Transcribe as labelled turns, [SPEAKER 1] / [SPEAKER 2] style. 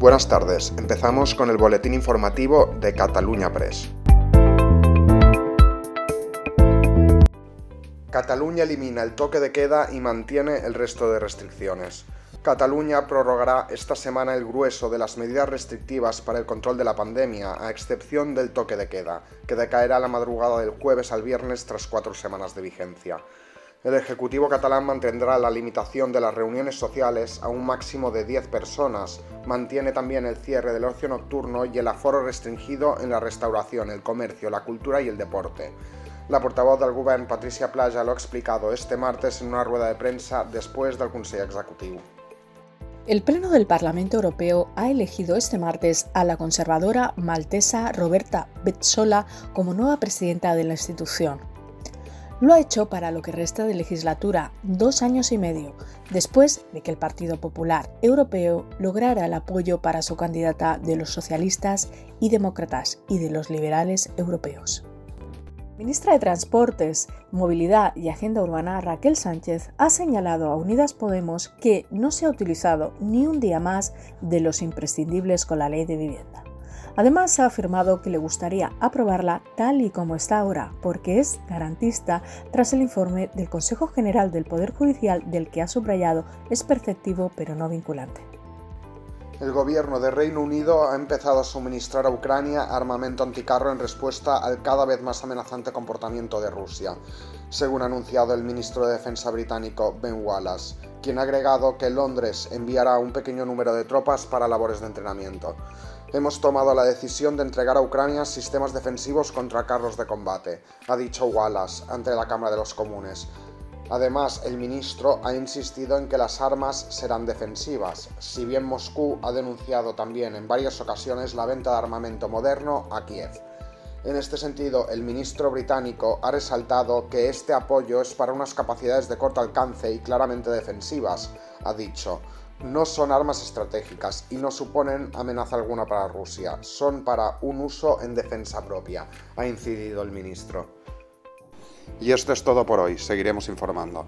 [SPEAKER 1] Buenas tardes, empezamos con el boletín informativo de Cataluña Press. Cataluña elimina el toque de queda y mantiene el resto de restricciones. Cataluña prorrogará esta semana el grueso de las medidas restrictivas para el control de la pandemia, a excepción del toque de queda, que decaerá la madrugada del jueves al viernes tras cuatro semanas de vigencia. El Ejecutivo catalán mantendrá la limitación de las reuniones sociales a un máximo de 10 personas, mantiene también el cierre del ocio nocturno y el aforo restringido en la restauración, el comercio, la cultura y el deporte. La portavoz del Gobierno, Patricia Playa, lo ha explicado este martes en una rueda de prensa después del Consejo Ejecutivo.
[SPEAKER 2] El Pleno del Parlamento Europeo ha elegido este martes a la conservadora maltesa Roberta Betzola como nueva presidenta de la institución. Lo ha hecho para lo que resta de legislatura, dos años y medio, después de que el Partido Popular Europeo lograra el apoyo para su candidata de los socialistas y demócratas y de los liberales europeos. Ministra de Transportes, Movilidad y Agenda Urbana Raquel Sánchez ha señalado a Unidas Podemos que no se ha utilizado ni un día más de los imprescindibles con la ley de vivienda. Además, ha afirmado que le gustaría aprobarla tal y como está ahora, porque es garantista tras el informe del Consejo General del Poder Judicial del que ha subrayado es perceptivo pero no vinculante.
[SPEAKER 1] El gobierno de Reino Unido ha empezado a suministrar a Ucrania armamento anticarro en respuesta al cada vez más amenazante comportamiento de Rusia, según ha anunciado el ministro de Defensa británico Ben Wallace, quien ha agregado que Londres enviará un pequeño número de tropas para labores de entrenamiento. Hemos tomado la decisión de entregar a Ucrania sistemas defensivos contra carros de combate, ha dicho Wallace ante la Cámara de los Comunes, Además, el ministro ha insistido en que las armas serán defensivas, si bien Moscú ha denunciado también en varias ocasiones la venta de armamento moderno a Kiev. En este sentido, el ministro británico ha resaltado que este apoyo es para unas capacidades de corto alcance y claramente defensivas, ha dicho. No son armas estratégicas y no suponen amenaza alguna para Rusia, son para un uso en defensa propia, ha incidido el ministro. Y esto es todo por hoy, seguiremos informando.